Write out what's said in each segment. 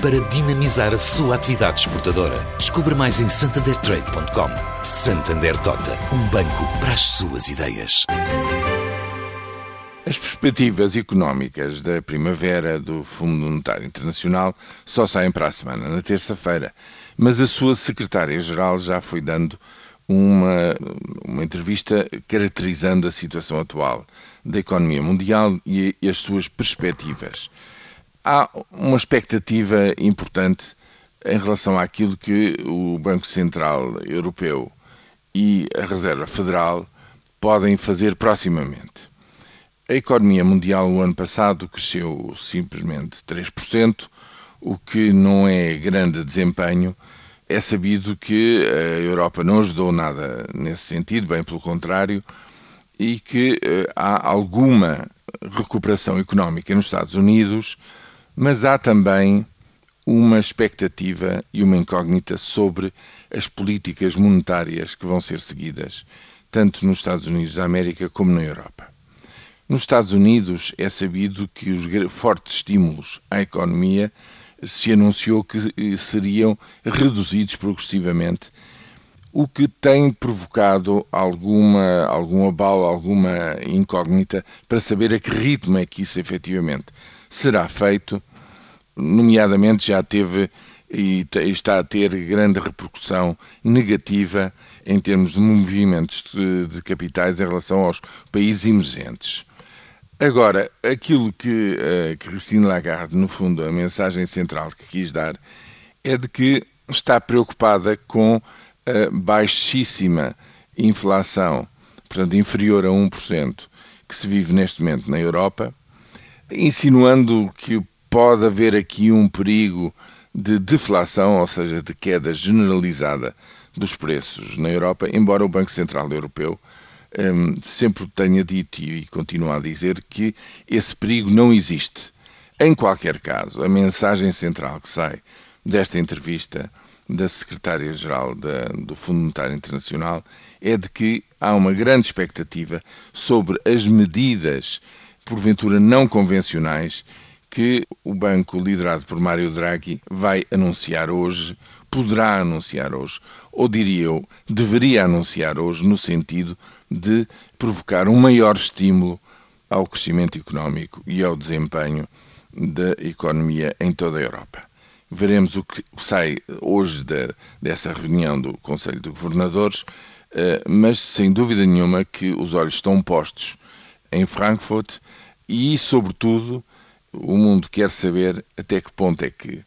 para dinamizar a sua atividade exportadora. Descubra mais em santandertrade.com. Santander Tota, um banco para as suas ideias. As perspectivas económicas da primavera do Fundo Monetário Internacional só saem para a semana, na terça-feira, mas a sua secretária-geral já foi dando uma, uma entrevista caracterizando a situação atual da economia mundial e, e as suas perspectivas. Há uma expectativa importante em relação àquilo que o Banco Central Europeu e a Reserva Federal podem fazer proximamente. A economia mundial no ano passado cresceu simplesmente 3%, o que não é grande desempenho é sabido que a Europa não ajudou nada nesse sentido, bem pelo contrário, e que uh, há alguma recuperação económica nos Estados Unidos, mas há também uma expectativa e uma incógnita sobre as políticas monetárias que vão ser seguidas, tanto nos Estados Unidos da América como na Europa. Nos Estados Unidos é sabido que os fortes estímulos à economia se anunciou que eh, seriam reduzidos progressivamente, o que tem provocado alguma, algum abalo, alguma incógnita para saber a que ritmo é que isso efetivamente será feito. Nomeadamente, já teve e está a ter grande repercussão negativa em termos de movimentos de, de capitais em relação aos países emergentes. Agora, aquilo que uh, Christine Lagarde, no fundo, a mensagem central que quis dar é de que está preocupada com a baixíssima inflação, portanto, inferior a 1%, que se vive neste momento na Europa, insinuando que pode haver aqui um perigo de deflação, ou seja, de queda generalizada dos preços na Europa, embora o Banco Central Europeu um, sempre tenha dito e continua a dizer que esse perigo não existe. Em qualquer caso, a mensagem central que sai desta entrevista da secretária-geral do Fundo Monetário Internacional é de que há uma grande expectativa sobre as medidas, porventura não convencionais, que o banco liderado por Mário Draghi vai anunciar hoje, poderá anunciar hoje, ou diria eu, deveria anunciar hoje, no sentido de provocar um maior estímulo ao crescimento económico e ao desempenho da economia em toda a Europa. Veremos o que sai hoje de, dessa reunião do Conselho de Governadores, eh, mas sem dúvida nenhuma que os olhos estão postos em Frankfurt e, sobretudo, o mundo quer saber até que ponto é que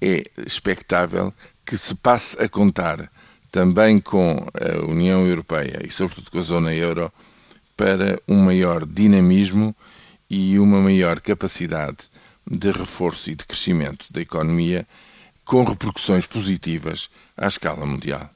é expectável que se passe a contar também com a União Europeia e, sobretudo, com a zona euro, para um maior dinamismo e uma maior capacidade de reforço e de crescimento da economia, com repercussões positivas à escala mundial.